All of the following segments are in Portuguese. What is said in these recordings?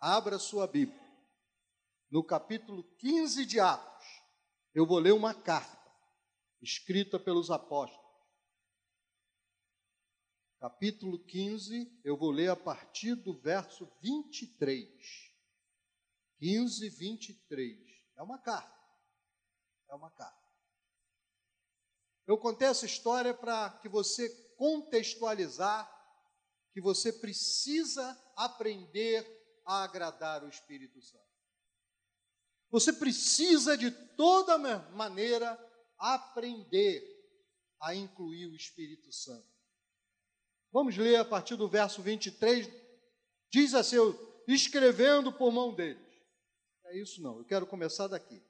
Abra sua Bíblia. No capítulo 15 de Atos, eu vou ler uma carta escrita pelos apóstolos. Capítulo 15, eu vou ler a partir do verso 23. 15, 23. É uma carta. É uma carta. Eu contei essa história para que você contextualizar que você precisa aprender a agradar o Espírito Santo. Você precisa, de toda maneira, aprender a incluir o Espírito Santo. Vamos ler a partir do verso 23. Diz assim: escrevendo por mão deles. É isso não, eu quero começar daqui.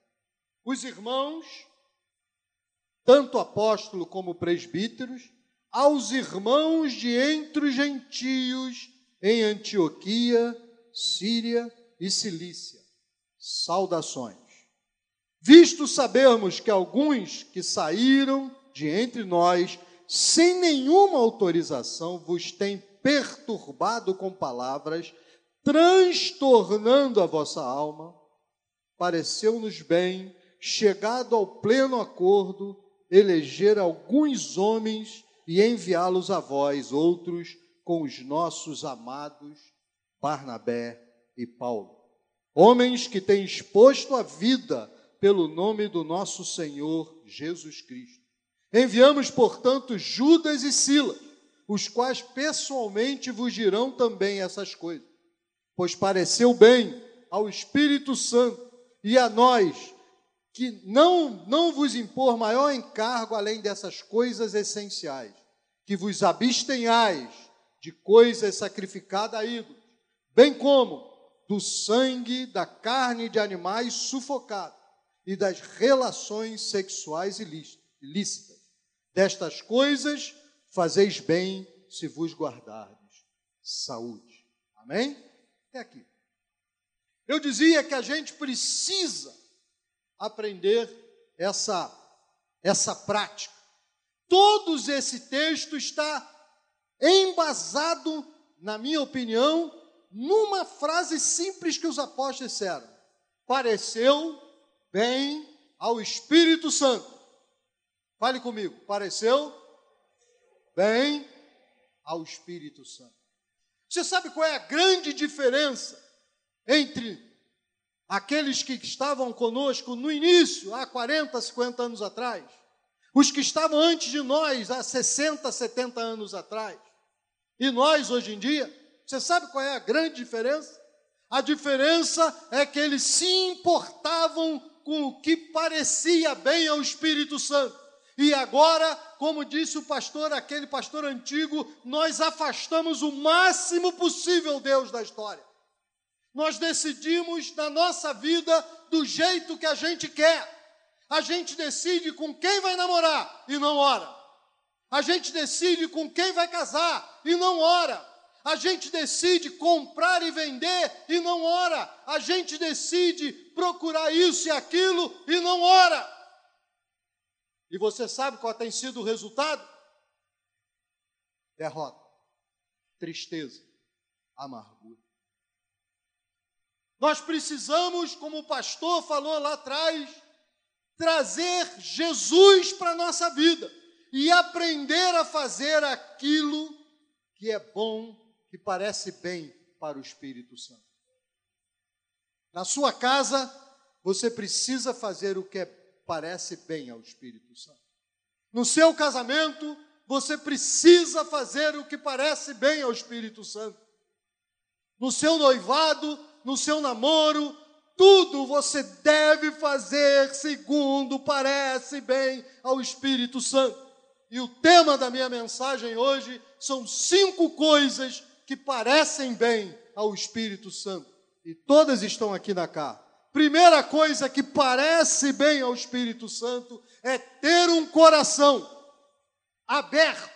Os irmãos, tanto apóstolo como presbíteros, aos irmãos de entre os gentios em Antioquia, Síria e Cilícia. Saudações. Visto sabermos que alguns que saíram de entre nós, sem nenhuma autorização, vos têm perturbado com palavras, transtornando a vossa alma, pareceu-nos bem, chegado ao pleno acordo, eleger alguns homens e enviá-los a vós, outros, com os nossos amados Barnabé e Paulo. Homens que têm exposto a vida pelo nome do nosso Senhor Jesus Cristo. Enviamos, portanto, Judas e Silas, os quais pessoalmente vos dirão também essas coisas, pois pareceu bem ao Espírito Santo e a nós que não não vos impor maior encargo além dessas coisas essenciais, que vos abstenhais de coisas sacrificadas a ídolos bem como do sangue da carne de animais sufocados e das relações sexuais ilícitas. Destas coisas fazeis bem se vos guardardes. Saúde. Amém? É aqui. Eu dizia que a gente precisa aprender essa essa prática. Todos esse texto está embasado, na minha opinião, numa frase simples que os apóstolos disseram: pareceu bem ao Espírito Santo. Fale comigo, pareceu bem ao Espírito Santo. Você sabe qual é a grande diferença entre aqueles que estavam conosco no início, há 40, 50 anos atrás, os que estavam antes de nós, há 60, 70 anos atrás, e nós hoje em dia? Você sabe qual é a grande diferença? A diferença é que eles se importavam com o que parecia bem ao Espírito Santo. E agora, como disse o pastor, aquele pastor antigo, nós afastamos o máximo possível Deus da história. Nós decidimos na nossa vida do jeito que a gente quer. A gente decide com quem vai namorar e não ora. A gente decide com quem vai casar e não ora. A gente decide comprar e vender e não ora. A gente decide procurar isso e aquilo e não ora. E você sabe qual tem sido o resultado? Derrota, tristeza, amargura. Nós precisamos, como o pastor falou lá atrás, trazer Jesus para a nossa vida e aprender a fazer aquilo que é bom que parece bem para o Espírito Santo. Na sua casa, você precisa fazer o que parece bem ao Espírito Santo. No seu casamento, você precisa fazer o que parece bem ao Espírito Santo. No seu noivado, no seu namoro, tudo você deve fazer segundo parece bem ao Espírito Santo. E o tema da minha mensagem hoje são cinco coisas que parecem bem ao Espírito Santo. E todas estão aqui na cá. Primeira coisa que parece bem ao Espírito Santo é ter um coração aberto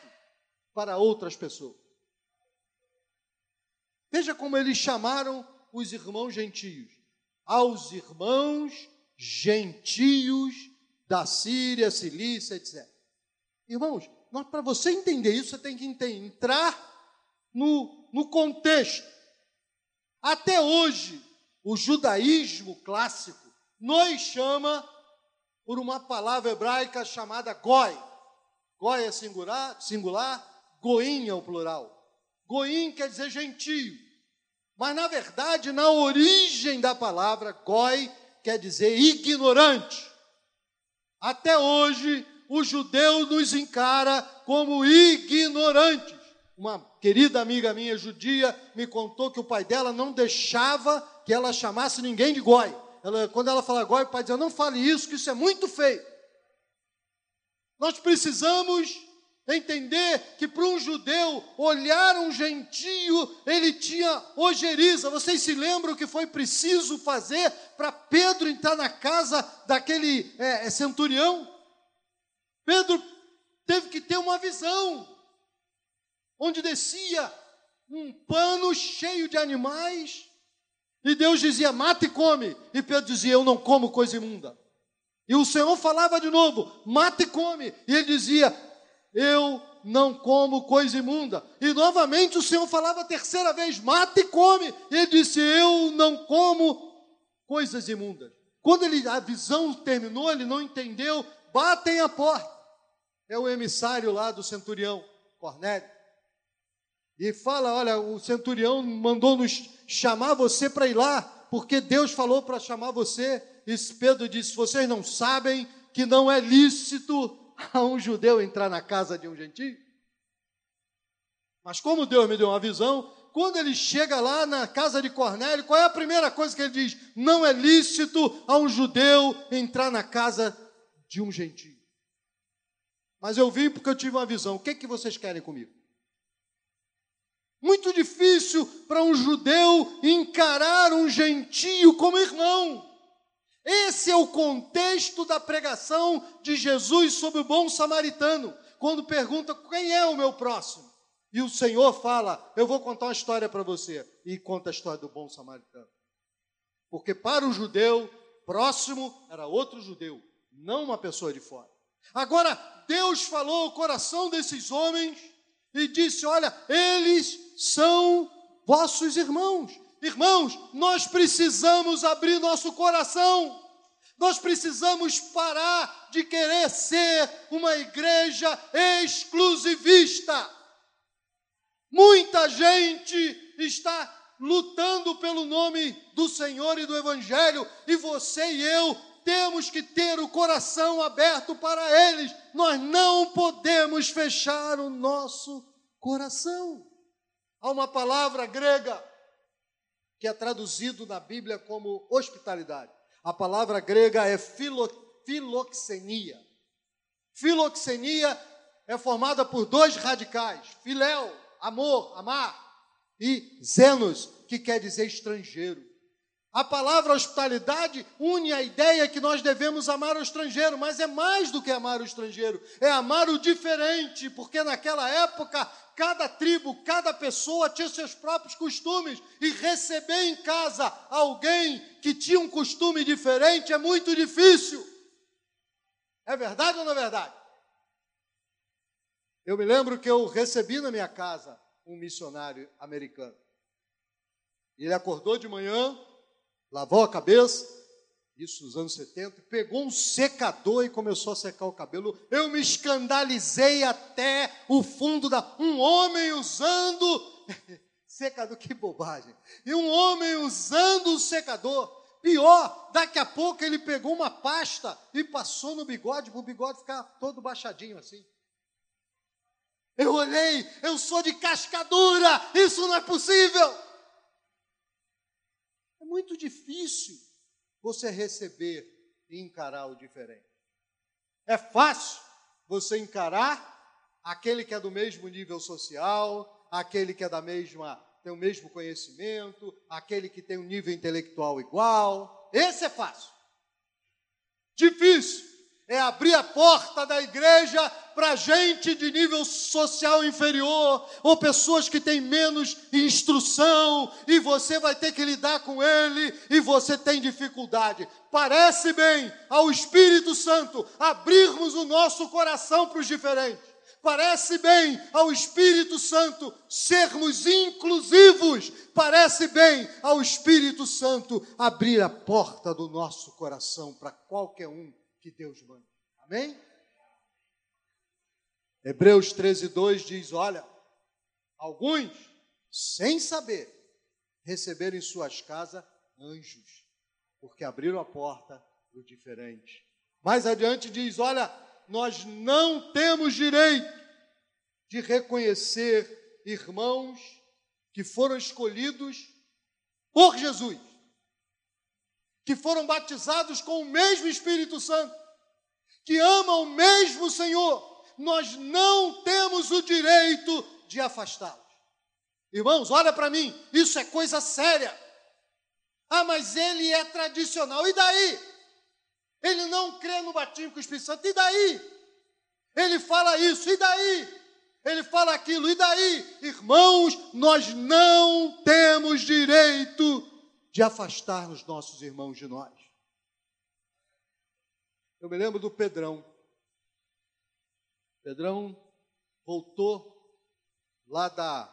para outras pessoas. Veja como eles chamaram os irmãos gentios. Aos irmãos gentios da Síria, Cilícia, etc. Irmãos, para você entender isso, você tem que entrar no, no contexto. Até hoje, o judaísmo clássico nos chama por uma palavra hebraica chamada goi. Goi é singular, singular goim é o plural. Goim quer dizer gentio. Mas, na verdade, na origem da palavra, goi quer dizer ignorante. Até hoje, o judeu nos encara como ignorantes. Uma querida amiga minha judia me contou que o pai dela não deixava que ela chamasse ninguém de goi. Ela, quando ela fala goi, o pai dizia: Não fale isso, que isso é muito feio. Nós precisamos entender que para um judeu olhar um gentio, ele tinha ojeriza. Vocês se lembram o que foi preciso fazer para Pedro entrar na casa daquele é, centurião? Pedro teve que ter uma visão, onde descia um pano cheio de animais, e Deus dizia: mata e come. E Pedro dizia: Eu não como coisa imunda. E o Senhor falava de novo: mata e come. E ele dizia: Eu não como coisa imunda. E novamente o Senhor falava a terceira vez: mata e come. E ele disse: Eu não como coisas imundas. Quando ele, a visão terminou, ele não entendeu, batem a porta é o emissário lá do centurião, Cornélio. E fala: Olha, o centurião mandou nos chamar você para ir lá, porque Deus falou para chamar você. E Pedro disse: Vocês não sabem que não é lícito a um judeu entrar na casa de um gentio? Mas como Deus me deu uma visão, quando ele chega lá na casa de Cornélio, qual é a primeira coisa que ele diz? Não é lícito a um judeu entrar na casa de um gentio. Mas eu vim porque eu tive uma visão. O que, é que vocês querem comigo? Muito difícil para um judeu encarar um gentio como irmão. Esse é o contexto da pregação de Jesus sobre o bom samaritano, quando pergunta quem é o meu próximo. E o Senhor fala: Eu vou contar uma história para você. E conta a história do bom samaritano. Porque para o judeu, próximo era outro judeu, não uma pessoa de fora. Agora, Deus falou ao coração desses homens e disse: Olha, eles são vossos irmãos. Irmãos, nós precisamos abrir nosso coração. Nós precisamos parar de querer ser uma igreja exclusivista. Muita gente está lutando pelo nome do Senhor e do Evangelho, e você e eu temos que ter o coração aberto para eles. Nós não podemos fechar o nosso coração. Há uma palavra grega que é traduzido na Bíblia como hospitalidade. A palavra grega é filo, filoxenia. Filoxenia é formada por dois radicais: filéu, amor, amar, e zenos, que quer dizer estrangeiro. A palavra hospitalidade une a ideia que nós devemos amar o estrangeiro, mas é mais do que amar o estrangeiro, é amar o diferente, porque naquela época cada tribo, cada pessoa tinha seus próprios costumes e receber em casa alguém que tinha um costume diferente é muito difícil. É verdade ou não é verdade? Eu me lembro que eu recebi na minha casa um missionário americano. Ele acordou de manhã, lavou a cabeça, isso nos anos 70, pegou um secador e começou a secar o cabelo. Eu me escandalizei até o fundo da. Um homem usando. secador, que bobagem. E um homem usando o secador. Pior, daqui a pouco ele pegou uma pasta e passou no bigode, para o bigode ficar todo baixadinho assim. Eu olhei, eu sou de cascadura, isso não é possível. Muito difícil você receber e encarar o diferente. É fácil você encarar aquele que é do mesmo nível social, aquele que é da mesma tem o mesmo conhecimento, aquele que tem um nível intelectual igual. Esse é fácil. Difícil é abrir a porta da igreja para gente de nível social inferior, ou pessoas que têm menos instrução, e você vai ter que lidar com ele, e você tem dificuldade. Parece bem ao Espírito Santo abrirmos o nosso coração para os diferentes. Parece bem ao Espírito Santo sermos inclusivos. Parece bem ao Espírito Santo abrir a porta do nosso coração para qualquer um que Deus manda. Amém? Hebreus 13, 2 diz: Olha, alguns, sem saber, receberam em suas casas anjos, porque abriram a porta para o diferente. Mais adiante diz: Olha, nós não temos direito de reconhecer irmãos que foram escolhidos por Jesus, que foram batizados com o mesmo Espírito Santo, que amam o mesmo Senhor. Nós não temos o direito de afastá-los. Irmãos, olha para mim, isso é coisa séria. Ah, mas ele é tradicional. E daí? Ele não crê no batismo com o Espírito Santo, e daí? Ele fala isso, e daí? Ele fala aquilo, e daí? Irmãos, nós não temos direito de afastar os nossos irmãos de nós. Eu me lembro do Pedrão. Pedrão voltou lá da,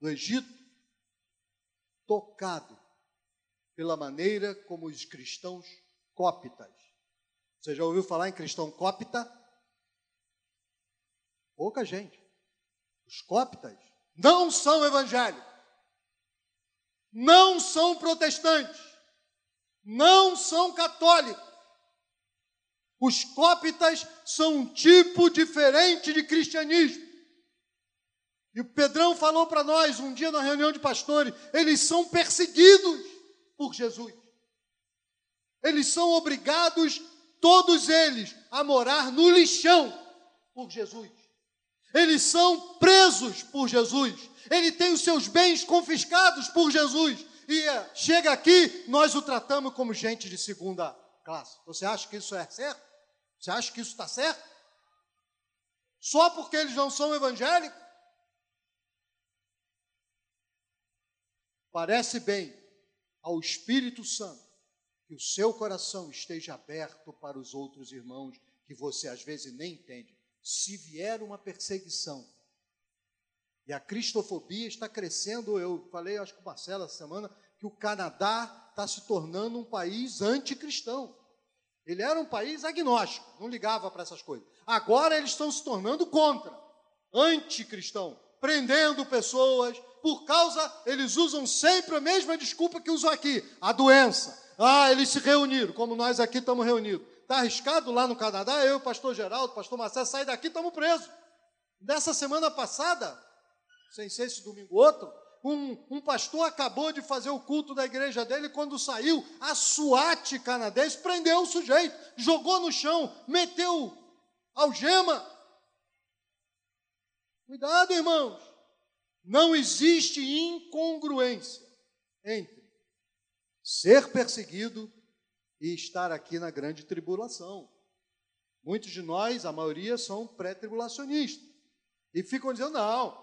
do Egito, tocado pela maneira como os cristãos cópitas você já ouviu falar em cristão cópita? Pouca gente. Os cópitas não são evangélicos, não são protestantes, não são católicos. Os cópitas são um tipo diferente de cristianismo. E o Pedrão falou para nós um dia na reunião de pastores: eles são perseguidos por Jesus. Eles são obrigados todos eles a morar no lixão por Jesus. Eles são presos por Jesus. Ele tem os seus bens confiscados por Jesus. E eh, chega aqui, nós o tratamos como gente de segunda classe. Você acha que isso é certo? Você acha que isso está certo? Só porque eles não são evangélicos? Parece bem ao Espírito Santo que o seu coração esteja aberto para os outros irmãos que você às vezes nem entende. Se vier uma perseguição, e a cristofobia está crescendo, eu falei, acho que o Marcelo essa semana, que o Canadá está se tornando um país anticristão. Ele era um país agnóstico, não ligava para essas coisas. Agora eles estão se tornando contra, anticristão, prendendo pessoas, por causa, eles usam sempre a mesma desculpa que usam aqui, a doença. Ah, eles se reuniram, como nós aqui estamos reunidos. Está arriscado lá no Canadá, eu, pastor Geraldo, pastor Marcelo, sair daqui, estamos presos. Nessa semana passada, sem ser esse domingo outro, um, um, pastor acabou de fazer o culto da igreja dele, quando saiu, a SWAT canadense prendeu o sujeito, jogou no chão, meteu algema. Cuidado, irmãos. Não existe incongruência entre ser perseguido e estar aqui na grande tribulação. Muitos de nós, a maioria, são pré-tribulacionistas e ficam dizendo: não,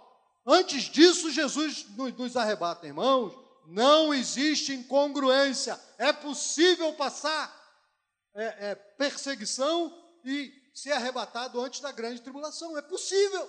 antes disso Jesus nos arrebata, irmãos. Não existe incongruência. É possível passar é, é, perseguição e ser arrebatado antes da grande tribulação. É possível.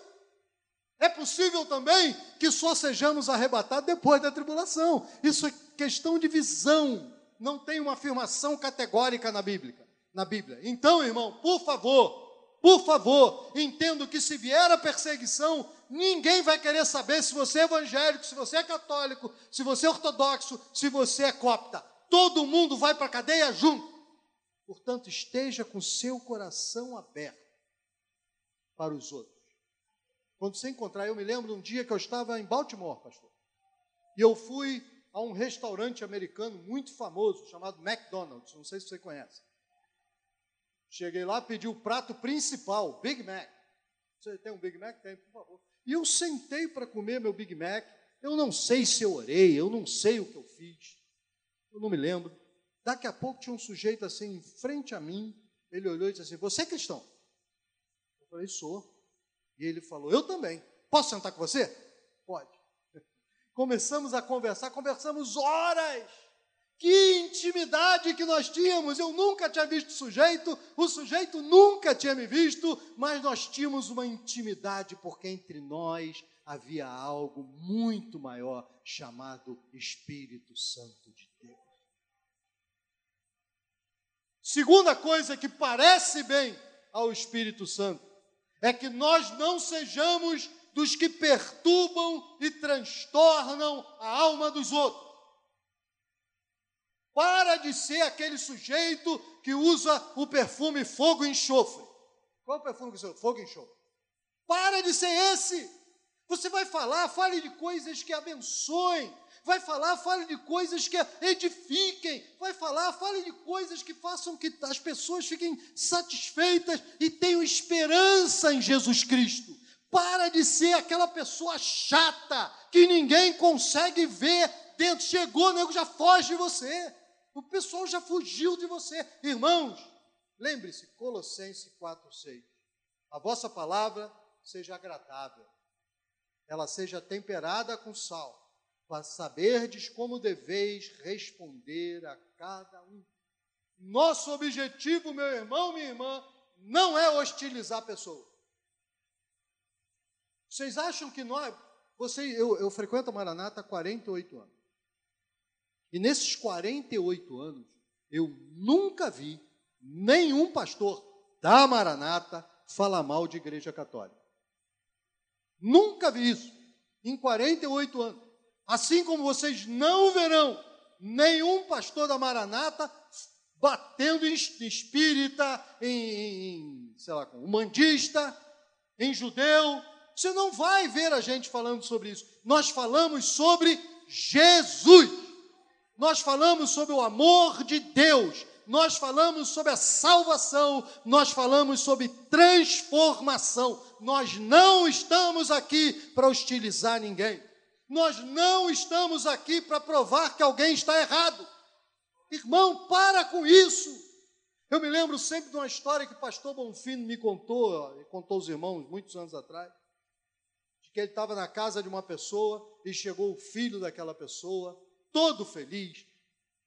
É possível também que só sejamos arrebatados depois da tribulação. Isso é questão de visão. Não tem uma afirmação categórica na Bíblia. Na Bíblia. Então, irmão, por favor, por favor, entendo que se vier a perseguição, ninguém vai querer saber se você é evangélico, se você é católico, se você é ortodoxo, se você é copta. Todo mundo vai para a cadeia junto. Portanto, esteja com seu coração aberto para os outros. Quando você encontrar, eu me lembro de um dia que eu estava em Baltimore, pastor. E eu fui a um restaurante americano muito famoso chamado McDonald's. Não sei se você conhece. Cheguei lá, pedi o prato principal, Big Mac. Você tem um Big Mac? Tem, por favor. E eu sentei para comer meu Big Mac. Eu não sei se eu orei, eu não sei o que eu fiz. Eu não me lembro. Daqui a pouco tinha um sujeito assim em frente a mim. Ele olhou e disse assim: Você é cristão? Eu falei: Sou. E ele falou: Eu também. Posso sentar com você? Pode. Começamos a conversar, conversamos horas. Que intimidade que nós tínhamos. Eu nunca tinha visto o sujeito, o sujeito nunca tinha me visto, mas nós tínhamos uma intimidade porque entre nós havia algo muito maior chamado Espírito Santo de Deus. Segunda coisa que parece bem ao Espírito Santo é que nós não sejamos dos que perturbam e transtornam a alma dos outros. Para de ser aquele sujeito que usa o perfume fogo e enxofre. Qual é o perfume que você usa? Fogo e enxofre. Para de ser esse. Você vai falar, fale de coisas que abençoem. Vai falar, fale de coisas que edifiquem. Vai falar, fale de coisas que façam que as pessoas fiquem satisfeitas e tenham esperança em Jesus Cristo. Para de ser aquela pessoa chata que ninguém consegue ver dentro. Chegou, nego já foge de você. O pessoal já fugiu de você. Irmãos, lembre-se, Colossenses 4,6. A vossa palavra seja agradável, ela seja temperada com sal, para saberdes como deveis responder a cada um. Nosso objetivo, meu irmão, minha irmã, não é hostilizar pessoas. Vocês acham que nós. Você, eu, eu frequento a Maranata há 48 anos. E nesses 48 anos, eu nunca vi nenhum pastor da Maranata falar mal de igreja católica. Nunca vi isso. Em 48 anos. Assim como vocês não verão nenhum pastor da Maranata batendo em espírita, em, em sei lá, humandista, em judeu. Você não vai ver a gente falando sobre isso. Nós falamos sobre Jesus. Nós falamos sobre o amor de Deus, nós falamos sobre a salvação, nós falamos sobre transformação. Nós não estamos aqui para hostilizar ninguém. Nós não estamos aqui para provar que alguém está errado. Irmão, para com isso. Eu me lembro sempre de uma história que o pastor Bonfino me contou, contou os irmãos muitos anos atrás, de que ele estava na casa de uma pessoa e chegou o filho daquela pessoa todo feliz.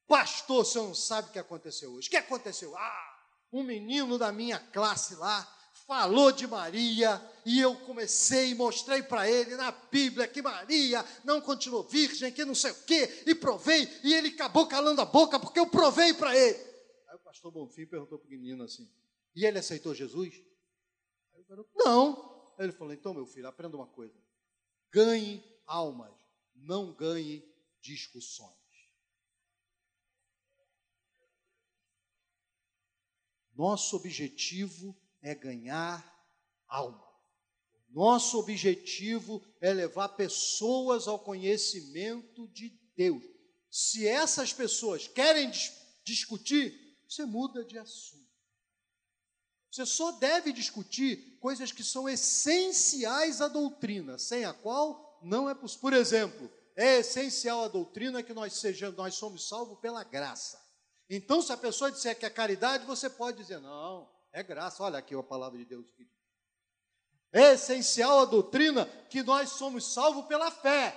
Pastor, senhor não sabe o que aconteceu hoje. O que aconteceu? Ah, um menino da minha classe lá falou de Maria e eu comecei e mostrei para ele na Bíblia que Maria não continuou virgem, que não sei o quê, e provei, e ele acabou calando a boca porque eu provei para ele. Aí o pastor Bonfim perguntou para o menino assim: e ele aceitou Jesus? Aí o garoto, não. Ele falou: então, meu filho, aprenda uma coisa: ganhe almas, não ganhe discussões. Nosso objetivo é ganhar alma. Nosso objetivo é levar pessoas ao conhecimento de Deus. Se essas pessoas querem dis discutir, você muda de assunto. Você só deve discutir coisas que são essenciais à doutrina, sem a qual não é possível. Por exemplo, é essencial a doutrina que nós sejamos, nós somos salvos pela graça. Então, se a pessoa disser que é caridade, você pode dizer, não, é graça. Olha aqui a palavra de Deus. É essencial a doutrina que nós somos salvos pela fé.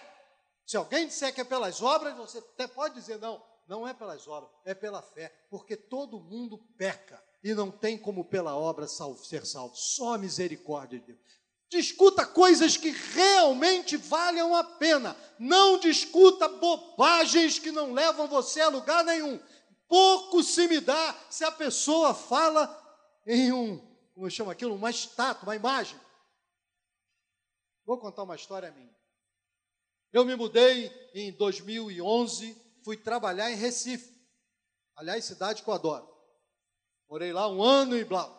Se alguém disser que é pelas obras, você até pode dizer, não, não é pelas obras, é pela fé, porque todo mundo peca e não tem como pela obra salvo, ser salvo, só a misericórdia de Deus. Discuta coisas que realmente valham a pena. Não discuta bobagens que não levam você a lugar nenhum. Pouco se me dá se a pessoa fala em um, como eu chamo aquilo, uma estátua, uma imagem. Vou contar uma história minha. Eu me mudei em 2011, fui trabalhar em Recife. Aliás, cidade que eu adoro. Morei lá um ano e blá.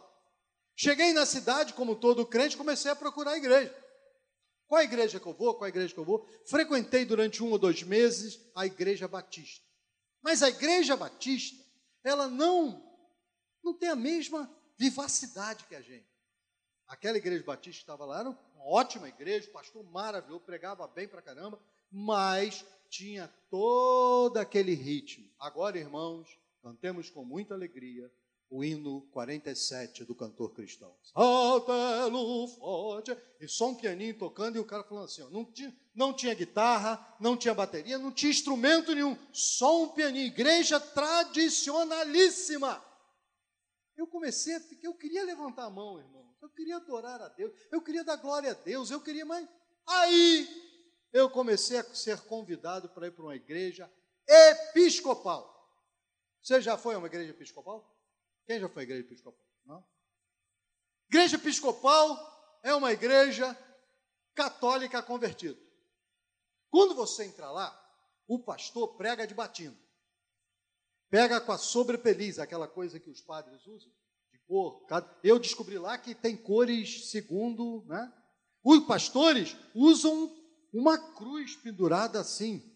Cheguei na cidade, como todo crente, comecei a procurar a igreja. Qual a igreja que eu vou? Qual a igreja que eu vou? Frequentei durante um ou dois meses a igreja batista. Mas a igreja batista, ela não, não tem a mesma vivacidade que a gente. Aquela igreja batista que estava lá era uma ótima igreja, pastor maravilhoso, pregava bem pra caramba, mas tinha todo aquele ritmo. Agora, irmãos, cantemos com muita alegria o hino 47 do cantor cristão. Saltelo forte. E só um pianinho tocando e o cara falando assim: ó, não, tinha, não tinha guitarra, não tinha bateria, não tinha instrumento nenhum, só um pianinho. Igreja tradicionalíssima. Eu comecei, a, eu queria levantar a mão, irmão. Eu queria adorar a Deus, eu queria dar glória a Deus, eu queria mais. Aí eu comecei a ser convidado para ir para uma igreja episcopal. Você já foi a uma igreja episcopal? Quem já foi à igreja episcopal? Não? Igreja episcopal é uma igreja católica convertida. Quando você entra lá, o pastor prega de batina. Pega com a sobrepeliz, aquela coisa que os padres usam, de cor. Eu descobri lá que tem cores segundo, né? Os pastores usam uma cruz pendurada assim.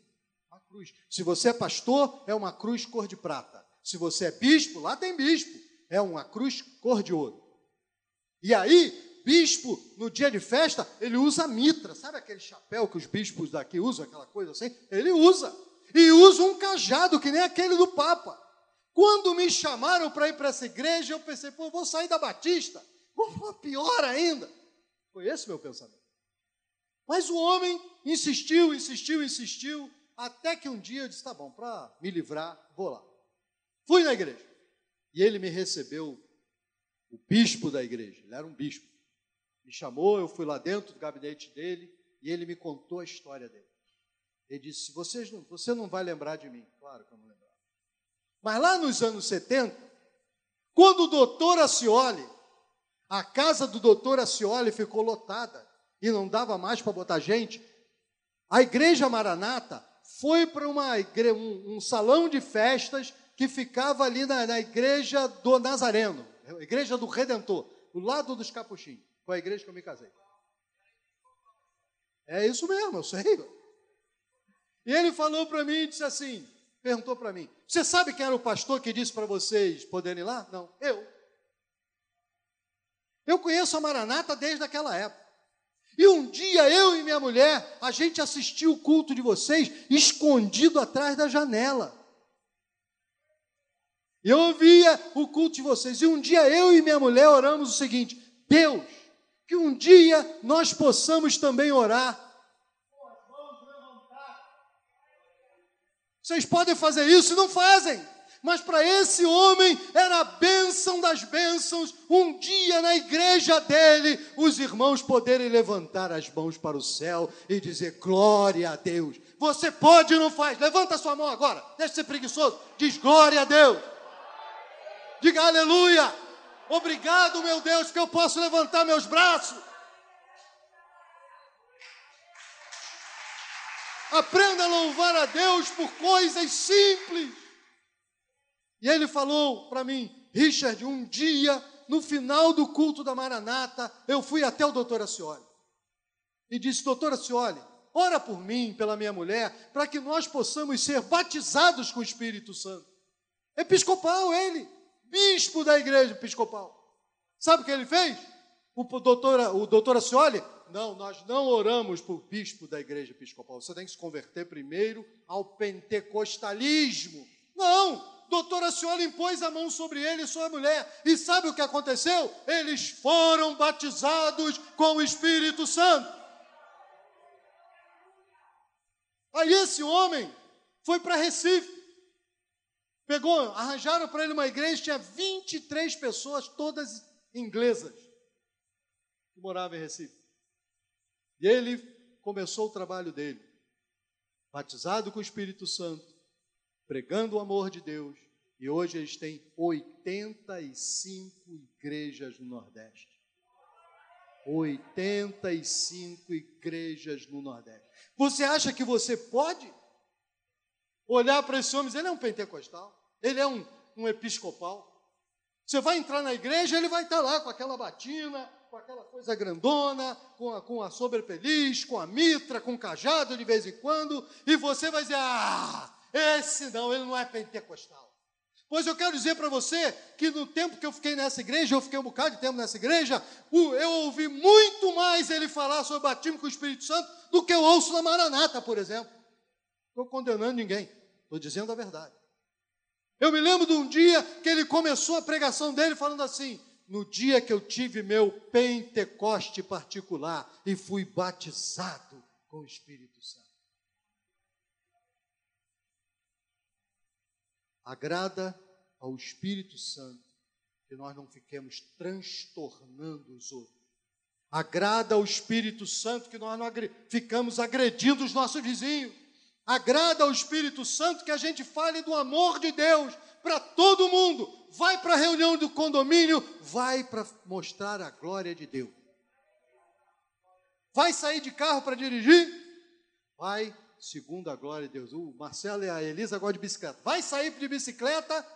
Uma cruz. Se você é pastor, é uma cruz cor de prata. Se você é bispo, lá tem bispo é uma cruz cor de ouro. E aí, bispo, no dia de festa, ele usa mitra. Sabe aquele chapéu que os bispos daqui usam, aquela coisa assim? Ele usa. E usa um cajado, que nem aquele do Papa. Quando me chamaram para ir para essa igreja, eu pensei, pô, vou sair da Batista. Vou pior ainda. Foi esse meu pensamento. Mas o homem insistiu, insistiu, insistiu, até que um dia eu disse: tá bom, para me livrar, vou lá. Fui na igreja. E ele me recebeu, o bispo da igreja, ele era um bispo. Me chamou, eu fui lá dentro do gabinete dele e ele me contou a história dele. Ele disse: Vocês não, Você não vai lembrar de mim. Claro que eu não lembro. Mas lá nos anos 70, quando o doutor Acioli, a casa do doutor Acioli ficou lotada e não dava mais para botar gente, a igreja Maranata foi para uma um, um salão de festas que ficava ali na, na igreja do Nazareno, igreja do Redentor, do lado dos capuchinhos. Foi a igreja que eu me casei. É isso mesmo, eu sei. E ele falou para mim, disse assim, perguntou para mim, você sabe quem era o pastor que disse para vocês poderem ir lá? Não, eu. Eu conheço a Maranata desde aquela época. E um dia eu e minha mulher, a gente assistiu o culto de vocês escondido atrás da janela. Eu ouvia o culto de vocês. E um dia eu e minha mulher oramos o seguinte: Deus, que um dia nós possamos também orar. Vocês podem fazer isso e não fazem. Mas para esse homem era a bênção das bênçãos, um dia na igreja dele, os irmãos poderem levantar as mãos para o céu e dizer glória a Deus. Você pode e não faz, levanta sua mão agora, deixa de ser preguiçoso, diz glória a Deus. Diga aleluia. Obrigado, meu Deus, que eu posso levantar meus braços. Aprenda a louvar a Deus por coisas simples. E ele falou para mim, Richard, um dia, no final do culto da Maranata, eu fui até o doutor Acioli. E disse, doutor Acioli, ora por mim, pela minha mulher, para que nós possamos ser batizados com o Espírito Santo. Episcopal ele bispo da igreja episcopal. Sabe o que ele fez? O doutor, o doutor Acioli? Não, nós não oramos por bispo da igreja episcopal. Você tem que se converter primeiro ao pentecostalismo. Não! Doutor Acioli impôs a mão sobre ele e sua mulher. E sabe o que aconteceu? Eles foram batizados com o Espírito Santo. Aí esse homem foi para Recife. Pegou, arranjaram para ele uma igreja, tinha 23 pessoas, todas inglesas, que moravam em Recife. E ele começou o trabalho dele, batizado com o Espírito Santo, pregando o amor de Deus, e hoje eles têm 85 igrejas no Nordeste. 85 igrejas no Nordeste. Você acha que você pode? olhar para esse homem e dizer: ele é um pentecostal, ele é um, um episcopal. Você vai entrar na igreja, ele vai estar lá com aquela batina, com aquela coisa grandona, com a, com a sobrepeliz, com a mitra, com o cajado de vez em quando, e você vai dizer: ah, esse não, ele não é pentecostal. Pois eu quero dizer para você que no tempo que eu fiquei nessa igreja, eu fiquei um bocado de tempo nessa igreja, eu ouvi muito mais ele falar sobre batismo com o Espírito Santo do que eu ouço na Maranata, por exemplo. Estou condenando ninguém, estou dizendo a verdade. Eu me lembro de um dia que ele começou a pregação dele falando assim: no dia que eu tive meu Pentecoste particular e fui batizado com o Espírito Santo. Agrada ao Espírito Santo que nós não fiquemos transtornando os outros. Agrada ao Espírito Santo que nós não agre ficamos agredindo os nossos vizinhos. Agrada ao Espírito Santo que a gente fale do amor de Deus para todo mundo. Vai para a reunião do condomínio, vai para mostrar a glória de Deus. Vai sair de carro para dirigir? Vai segundo a glória de Deus. O Marcelo e a Elisa gostam de bicicleta. Vai sair de bicicleta?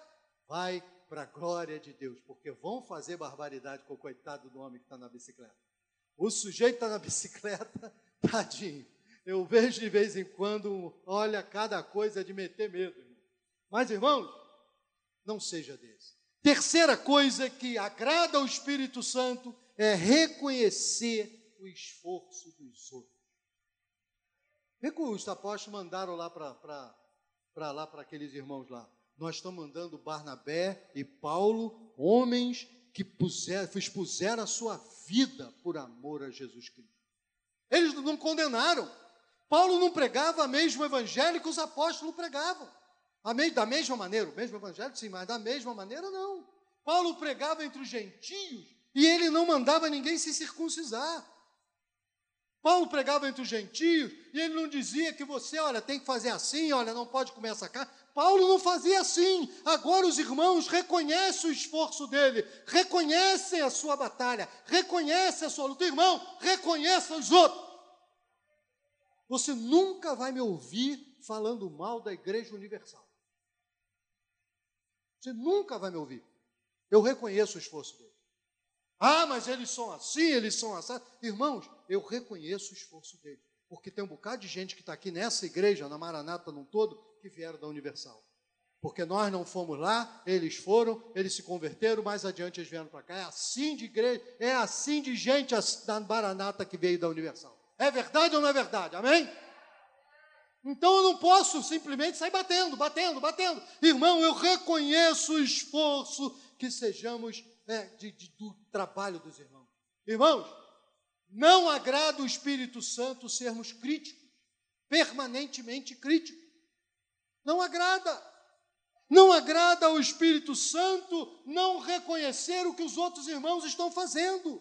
Vai para a glória de Deus, porque vão fazer barbaridade com o coitado do homem que está na bicicleta. O sujeito está na bicicleta, tadinho. Eu vejo de vez em quando, olha cada coisa de meter medo. Mas, irmãos, não seja desse. Terceira coisa que agrada ao Espírito Santo é reconhecer o esforço dos outros. Os apóstolos mandaram lá para lá para aqueles irmãos lá. Nós estamos mandando Barnabé e Paulo, homens que puseram, expuseram a sua vida por amor a Jesus Cristo. Eles não condenaram. Paulo não pregava o mesmo evangelho que os apóstolos pregavam. Da mesma maneira, o mesmo evangelho, sim, mas da mesma maneira, não. Paulo pregava entre os gentios e ele não mandava ninguém se circuncisar. Paulo pregava entre os gentios e ele não dizia que você, olha, tem que fazer assim, olha, não pode comer essa carne. Paulo não fazia assim. Agora os irmãos reconhecem o esforço dele, reconhecem a sua batalha, reconhecem a sua luta. Irmão, reconheça os outros. Você nunca vai me ouvir falando mal da Igreja Universal. Você nunca vai me ouvir. Eu reconheço o esforço dele. Ah, mas eles são assim, eles são assim. Irmãos, eu reconheço o esforço dele. Porque tem um bocado de gente que está aqui nessa igreja, na Maranata num todo, que vieram da Universal. Porque nós não fomos lá, eles foram, eles se converteram, mais adiante eles vieram para cá. É assim de igreja, é assim de gente da Maranata que veio da Universal. É verdade ou não é verdade? Amém? Então eu não posso simplesmente sair batendo, batendo, batendo. Irmão, eu reconheço o esforço que sejamos é, de, de, do trabalho dos irmãos. Irmãos, não agrada o Espírito Santo sermos críticos, permanentemente críticos. Não agrada. Não agrada ao Espírito Santo não reconhecer o que os outros irmãos estão fazendo.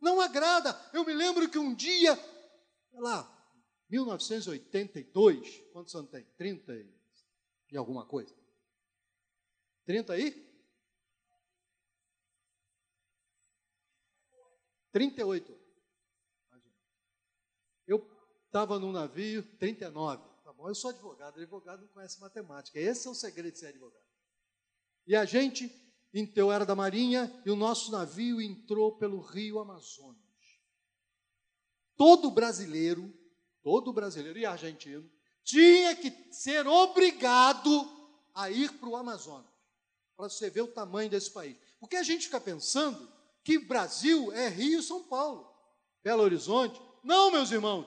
Não agrada. Eu me lembro que um dia, sei lá, 1982, quantos anos tem? 30 e, e alguma coisa? 30 aí? 38. Eu estava num navio, 39. Tá bom, eu sou advogado, advogado não conhece matemática. Esse é o segredo de ser advogado. E a gente, então, era da Marinha e o nosso navio entrou pelo rio Amazonas. Todo brasileiro todo brasileiro e argentino, tinha que ser obrigado a ir para o Amazonas, para você ver o tamanho desse país. Porque a gente fica pensando que Brasil é Rio São Paulo, Belo Horizonte. Não, meus irmãos.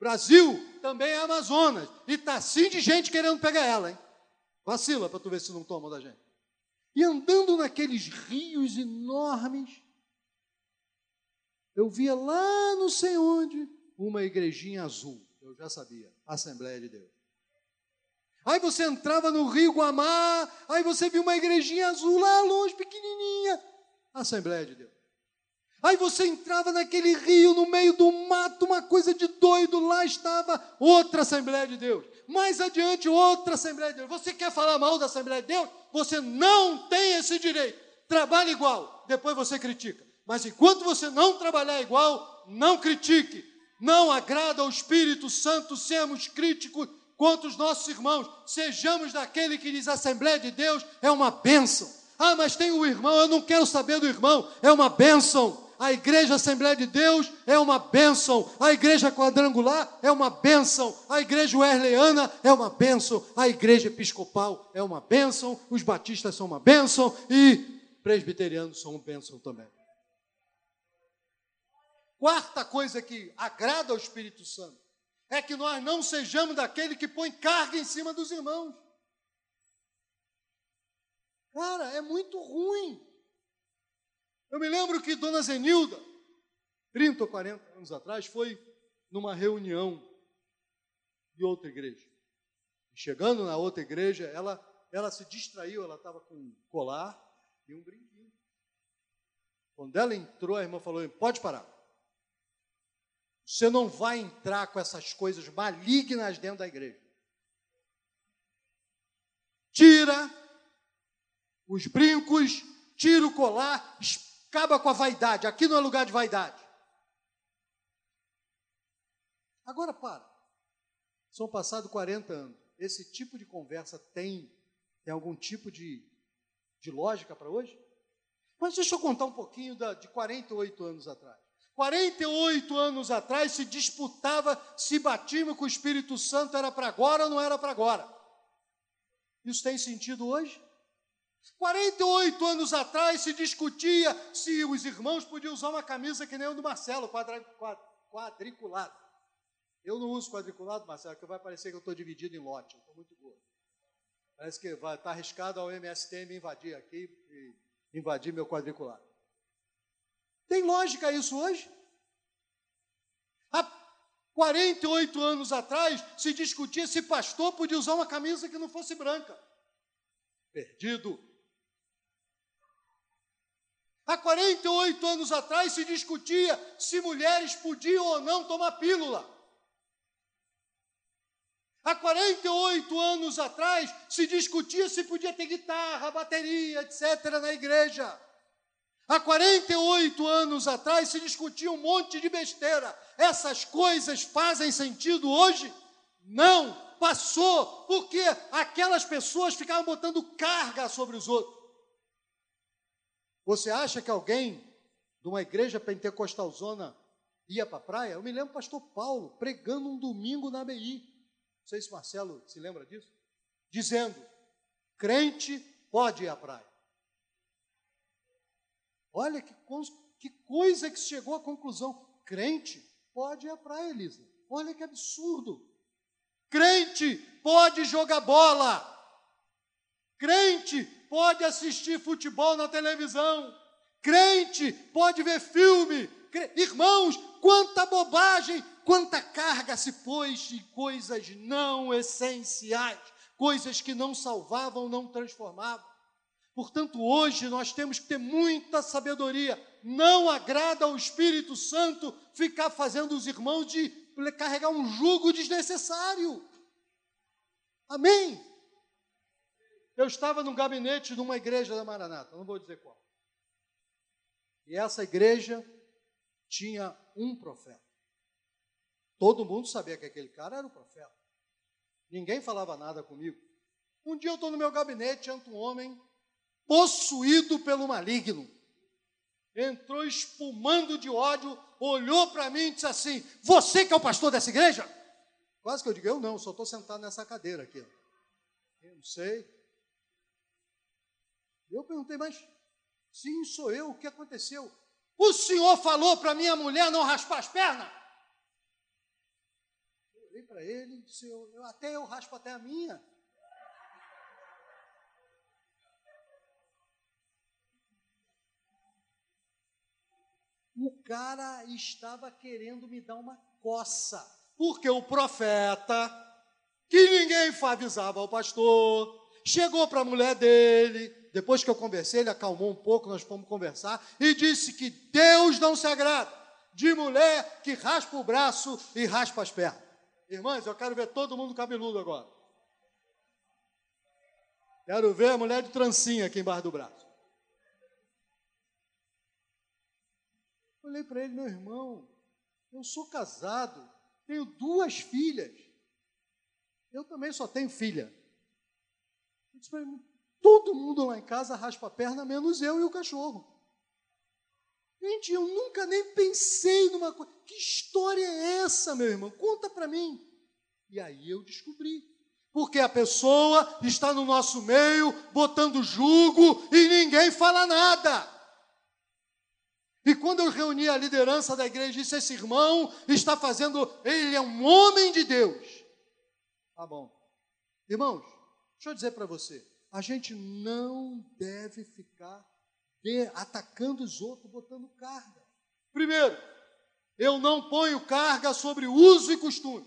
Brasil também é Amazonas. E está assim de gente querendo pegar ela, hein? Vacila para tu ver se não toma da gente. E andando naqueles rios enormes, eu via lá não sei onde uma igrejinha azul. Eu já sabia. Assembleia de Deus. Aí você entrava no Rio Guamá, aí você viu uma igrejinha azul lá longe, pequenininha. Assembleia de Deus. Aí você entrava naquele rio, no meio do mato, uma coisa de doido, lá estava outra Assembleia de Deus. Mais adiante, outra Assembleia de Deus. Você quer falar mal da Assembleia de Deus? Você não tem esse direito. Trabalhe igual, depois você critica. Mas enquanto você não trabalhar igual, não critique. Não agrada ao Espírito Santo sermos críticos quanto os nossos irmãos. Sejamos daquele que diz: a Assembleia de Deus é uma bênção. Ah, mas tem o irmão, eu não quero saber do irmão, é uma bênção. A igreja Assembleia de Deus é uma bênção. A igreja quadrangular é uma bênção. A igreja Wesleyana é uma bênção. A igreja episcopal é uma bênção. Os batistas são uma bênção. E presbiterianos são uma bênção também. Quarta coisa que agrada ao Espírito Santo é que nós não sejamos daquele que põe carga em cima dos irmãos. Cara, é muito ruim. Eu me lembro que Dona Zenilda, 30 ou 40 anos atrás, foi numa reunião de outra igreja. Chegando na outra igreja, ela, ela se distraiu, ela estava com um colar e um brinquinho. Quando ela entrou, a irmã falou: pode parar. Você não vai entrar com essas coisas malignas dentro da igreja. Tira os brincos, tira o colar, acaba com a vaidade. Aqui não é lugar de vaidade. Agora para. São passados 40 anos. Esse tipo de conversa tem, tem algum tipo de, de lógica para hoje? Mas deixa eu contar um pouquinho da, de 48 anos atrás. 48 anos atrás se disputava se batismo com o Espírito Santo era para agora ou não era para agora. Isso tem sentido hoje? 48 anos atrás se discutia se os irmãos podiam usar uma camisa que nem o do Marcelo, quadriculado. Eu não uso quadriculado, Marcelo, porque vai parecer que eu estou dividido em lote. Eu estou muito gordo. Parece que vai estar tá arriscado ao MST me invadir aqui e invadir meu quadriculado. Tem lógica isso hoje? Há 48 anos atrás se discutia se pastor podia usar uma camisa que não fosse branca. Perdido. Há 48 anos atrás se discutia se mulheres podiam ou não tomar pílula. Há 48 anos atrás se discutia se podia ter guitarra, bateria, etc. na igreja. Há 48 anos atrás se discutia um monte de besteira. Essas coisas fazem sentido hoje? Não, passou, porque aquelas pessoas ficavam botando carga sobre os outros. Você acha que alguém de uma igreja pentecostal zona ia para a praia? Eu me lembro do pastor Paulo pregando um domingo na ABI. Não sei se Marcelo se lembra disso. Dizendo: crente pode ir à praia. Olha que, que coisa que chegou à conclusão. Crente pode ir à praia, Elisa. Olha que absurdo. Crente pode jogar bola. Crente pode assistir futebol na televisão. Crente pode ver filme. Irmãos, quanta bobagem, quanta carga se pôs de coisas não essenciais, coisas que não salvavam, não transformavam. Portanto, hoje nós temos que ter muita sabedoria. Não agrada ao Espírito Santo ficar fazendo os irmãos de carregar um jugo desnecessário. Amém? Eu estava no gabinete de uma igreja da Maranata, não vou dizer qual. E essa igreja tinha um profeta. Todo mundo sabia que aquele cara era o profeta. Ninguém falava nada comigo. Um dia eu estou no meu gabinete, entra um homem possuído pelo maligno. Entrou espumando de ódio, olhou para mim e disse assim: Você que é o pastor dessa igreja? Quase que eu digo: Eu não, só estou sentado nessa cadeira aqui. Eu não sei. Eu perguntei, mas sim, sou eu, o que aconteceu? O senhor falou para minha mulher não raspar as pernas? Eu olhei para ele e disse, eu, eu, até eu raspo até a minha. O cara estava querendo me dar uma coça, porque o profeta, que ninguém avisava ao pastor, chegou para a mulher dele, depois que eu conversei, ele acalmou um pouco, nós fomos conversar, e disse que Deus não se agrada de mulher que raspa o braço e raspa as pernas. Irmãs, eu quero ver todo mundo cabeludo agora. Quero ver a mulher de trancinha aqui embaixo do braço. Olhei para ele, meu irmão, eu sou casado, tenho duas filhas. Eu também só tenho filha. Eu disse para ele, Todo mundo lá em casa raspa a perna, menos eu e o cachorro. Gente, eu nunca nem pensei numa coisa. Que história é essa, meu irmão? Conta para mim. E aí eu descobri. Porque a pessoa está no nosso meio, botando jugo e ninguém fala nada. E quando eu reuni a liderança da igreja, disse: Esse irmão está fazendo, ele é um homem de Deus. Tá bom. Irmãos, deixa eu dizer para você: a gente não deve ficar atacando os outros, botando carga. Primeiro, eu não ponho carga sobre uso e costume.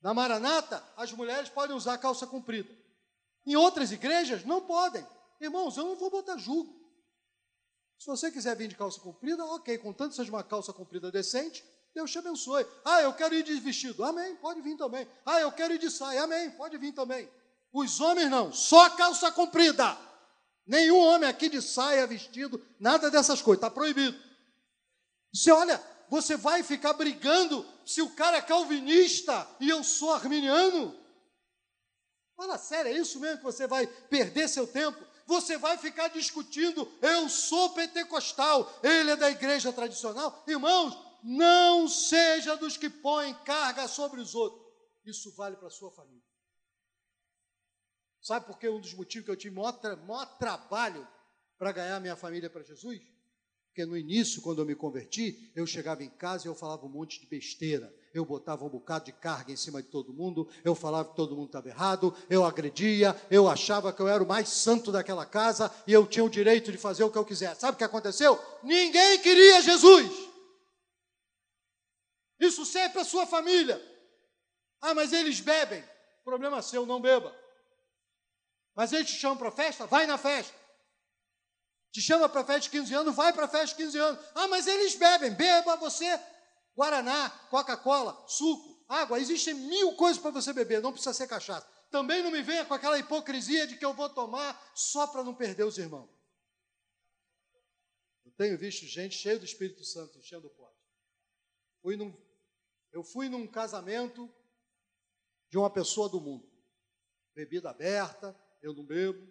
Na Maranata, as mulheres podem usar calça comprida. Em outras igrejas, não podem. Irmãos, eu não vou botar julgo. Se você quiser vir de calça comprida, ok, contanto seja uma calça comprida decente, Deus te abençoe. Ah, eu quero ir de vestido. Amém, pode vir também. Ah, eu quero ir de saia. Amém, pode vir também. Os homens não, só calça comprida. Nenhum homem aqui de saia, vestido, nada dessas coisas, está proibido. Você olha, você vai ficar brigando se o cara é calvinista e eu sou arminiano? Fala sério, é isso mesmo que você vai perder seu tempo? Você vai ficar discutindo, eu sou pentecostal, ele é da igreja tradicional? Irmãos, não seja dos que põem carga sobre os outros. Isso vale para a sua família. Sabe por que um dos motivos que eu tive maior, maior trabalho para ganhar minha família para Jesus? Porque no início, quando eu me converti, eu chegava em casa e eu falava um monte de besteira. Eu botava um bocado de carga em cima de todo mundo, eu falava que todo mundo estava errado, eu agredia, eu achava que eu era o mais santo daquela casa e eu tinha o direito de fazer o que eu quisesse. Sabe o que aconteceu? Ninguém queria Jesus. Isso para a sua família. Ah, mas eles bebem. Problema seu, não beba. Mas eles te chamam para festa? Vai na festa. Te chama para festa de 15 anos? Vai para festa de 15 anos. Ah, mas eles bebem. Beba você. Guaraná, Coca-Cola, suco, água. Existem mil coisas para você beber, não precisa ser cachaça. Também não me venha com aquela hipocrisia de que eu vou tomar só para não perder os irmãos. Eu tenho visto gente cheia do Espírito Santo enchendo o pote. Fui num, eu fui num casamento de uma pessoa do mundo. Bebida aberta, eu não bebo.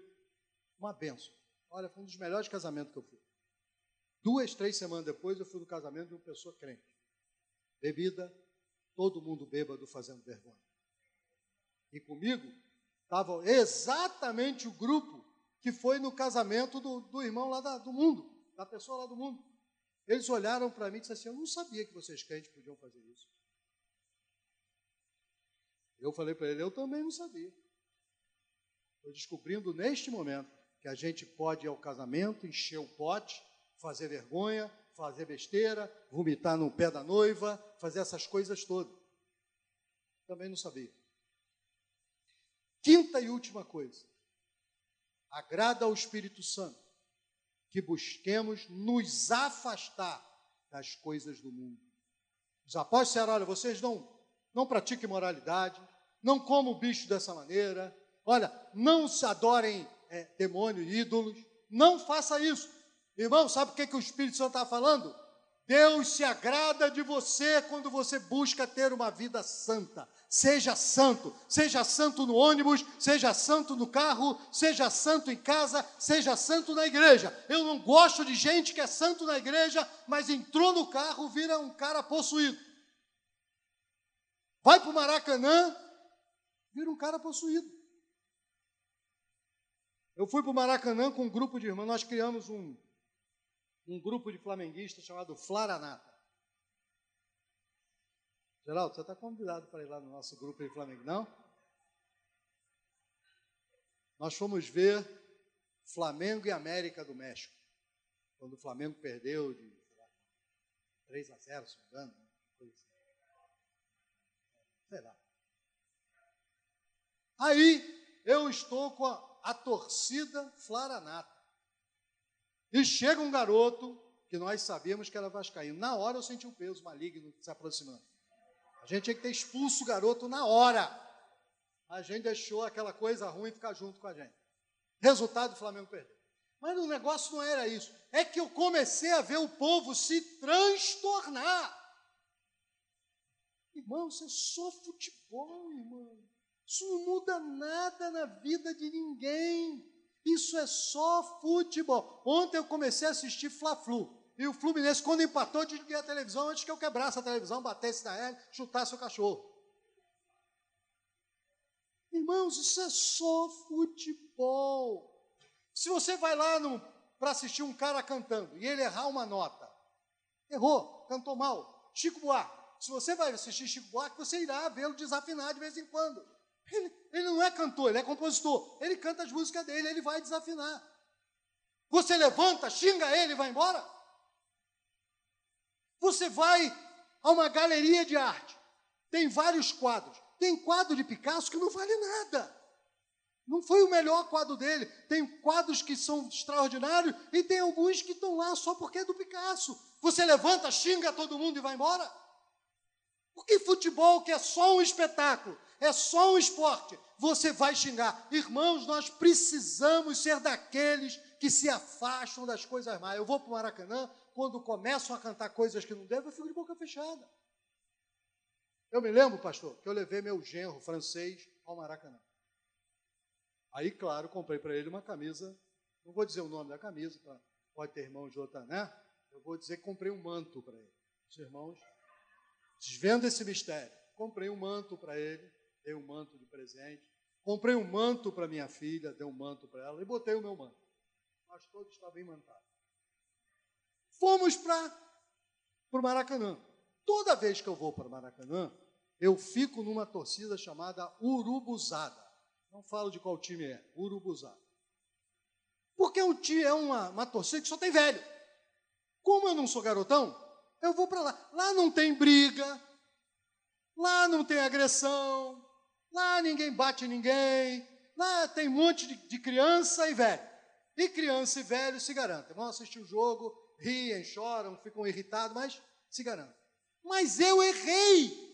Uma benção. Olha, foi um dos melhores casamentos que eu fui. Duas, três semanas depois, eu fui no casamento de uma pessoa crente. Bebida, todo mundo bêbado fazendo vergonha. E comigo estava exatamente o grupo que foi no casamento do, do irmão lá da, do mundo, da pessoa lá do mundo. Eles olharam para mim e disseram assim: Eu não sabia que vocês crentes podiam fazer isso. Eu falei para ele: Eu também não sabia. Estou descobrindo neste momento que a gente pode ir ao casamento, encher o pote, fazer vergonha, fazer besteira, vomitar no pé da noiva, fazer essas coisas todas. Também não sabia. Quinta e última coisa. Agrada ao Espírito Santo que busquemos nos afastar das coisas do mundo. Os apóstolos disseram: olha, vocês não, não pratiquem moralidade, não comam bicho dessa maneira, olha, não se adorem é, demônio, ídolos, não faça isso. Irmão, sabe o que, que o Espírito Santo está falando? Deus se agrada de você quando você busca ter uma vida santa. Seja santo, seja santo no ônibus, seja santo no carro, seja santo em casa, seja santo na igreja. Eu não gosto de gente que é santo na igreja, mas entrou no carro, vira um cara possuído. Vai para o Maracanã, vira um cara possuído. Eu fui para o Maracanã com um grupo de irmãos, nós criamos um, um grupo de flamenguistas chamado Flaranata. Geraldo, você está convidado para ir lá no nosso grupo de Flamengo, não? Nós fomos ver Flamengo e América do México, quando o Flamengo perdeu de lá, 3 a 0, se não me engano. Assim. Sei lá. Aí eu estou com a, a torcida Flaranata. E chega um garoto que nós sabíamos que era vascaíno. Na hora eu senti um peso maligno se aproximando. A gente tinha que ter expulso o garoto na hora. A gente deixou aquela coisa ruim ficar junto com a gente. Resultado, o Flamengo perdeu. Mas o negócio não era isso. É que eu comecei a ver o povo se transtornar. Irmão, isso é só futebol, irmão. Isso não muda nada na vida de ninguém. Isso é só futebol. Ontem eu comecei a assistir Fla-Flu. E o Fluminense, quando empatou, desliguei a televisão antes que eu quebrasse a televisão, batesse na ela, chutasse o cachorro. Irmãos, isso é só futebol. Se você vai lá para assistir um cara cantando e ele errar uma nota, errou, cantou mal, Chico Buarque. Se você vai assistir Chico Buarque, você irá vê-lo desafinar de vez em quando. Ele, ele não é cantor, ele é compositor. Ele canta as músicas dele, ele vai desafinar. Você levanta, xinga ele e vai embora? Você vai a uma galeria de arte, tem vários quadros. Tem quadro de Picasso que não vale nada. Não foi o melhor quadro dele. Tem quadros que são extraordinários e tem alguns que estão lá só porque é do Picasso. Você levanta, xinga todo mundo e vai embora? Por que futebol, que é só um espetáculo, é só um esporte, você vai xingar? Irmãos, nós precisamos ser daqueles que se afastam das coisas mais. Eu vou para o Maracanã, quando começam a cantar coisas que não devem, eu fico de boca fechada. Eu me lembro, pastor, que eu levei meu genro francês ao Maracanã. Aí, claro, comprei para ele uma camisa, não vou dizer o nome da camisa, pra, pode ter irmão de outra, né? Eu vou dizer que comprei um manto para ele. Os irmãos, desvendo esse mistério, comprei um manto para ele, dei um manto de presente. Comprei um manto para minha filha, dei um manto para ela e botei o meu manto. Nós todos estavam imantados. Fomos para o Maracanã. Toda vez que eu vou para o Maracanã, eu fico numa torcida chamada Urubuzada. Não falo de qual time é, Urubuzada. Porque o time é uma, uma torcida que só tem velho. Como eu não sou garotão, eu vou para lá. Lá não tem briga, lá não tem agressão, lá ninguém bate ninguém, lá tem um monte de, de criança e velho. E criança e velho se garantem. Vão assistir o jogo, riem, choram, ficam irritados, mas se garantem. Mas eu errei.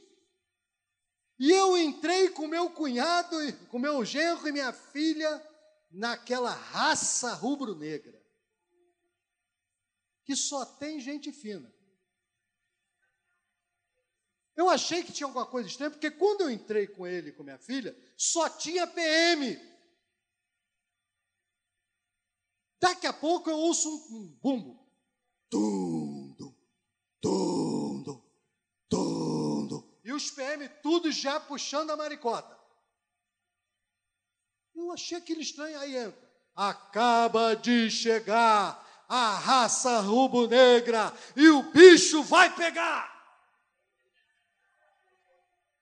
E eu entrei com meu cunhado, com meu genro e minha filha naquela raça rubro-negra, que só tem gente fina. Eu achei que tinha alguma coisa estranha, porque quando eu entrei com ele e com minha filha, só tinha PM. Daqui a pouco eu ouço um, um bumbo. Tum, tum, tum, E os PM tudo já puxando a maricota. Eu achei aquilo estranho, aí entra. Acaba de chegar a raça rubro-negra e o bicho vai pegar.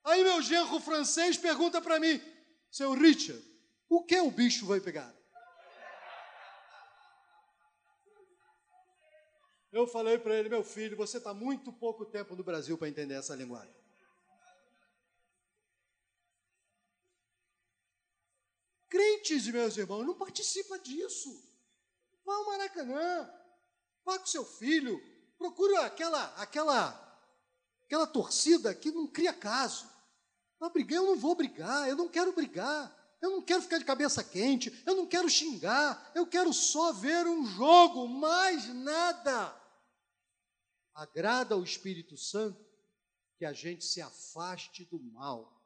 Aí meu genro francês pergunta para mim, seu Richard, o que o bicho vai pegar? Eu falei para ele, meu filho, você está muito pouco tempo no Brasil para entender essa linguagem. Crentes, meus irmãos, não participa disso. Vá ao Maracanã, vá com seu filho, procure aquela, aquela, aquela torcida que não cria caso. Para brigar, eu não vou brigar, eu não quero brigar, eu não quero ficar de cabeça quente, eu não quero xingar, eu quero só ver um jogo, mais nada. Agrada ao Espírito Santo que a gente se afaste do mal.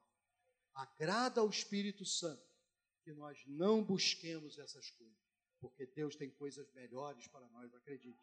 Agrada ao Espírito Santo que nós não busquemos essas coisas, porque Deus tem coisas melhores para nós, acredite.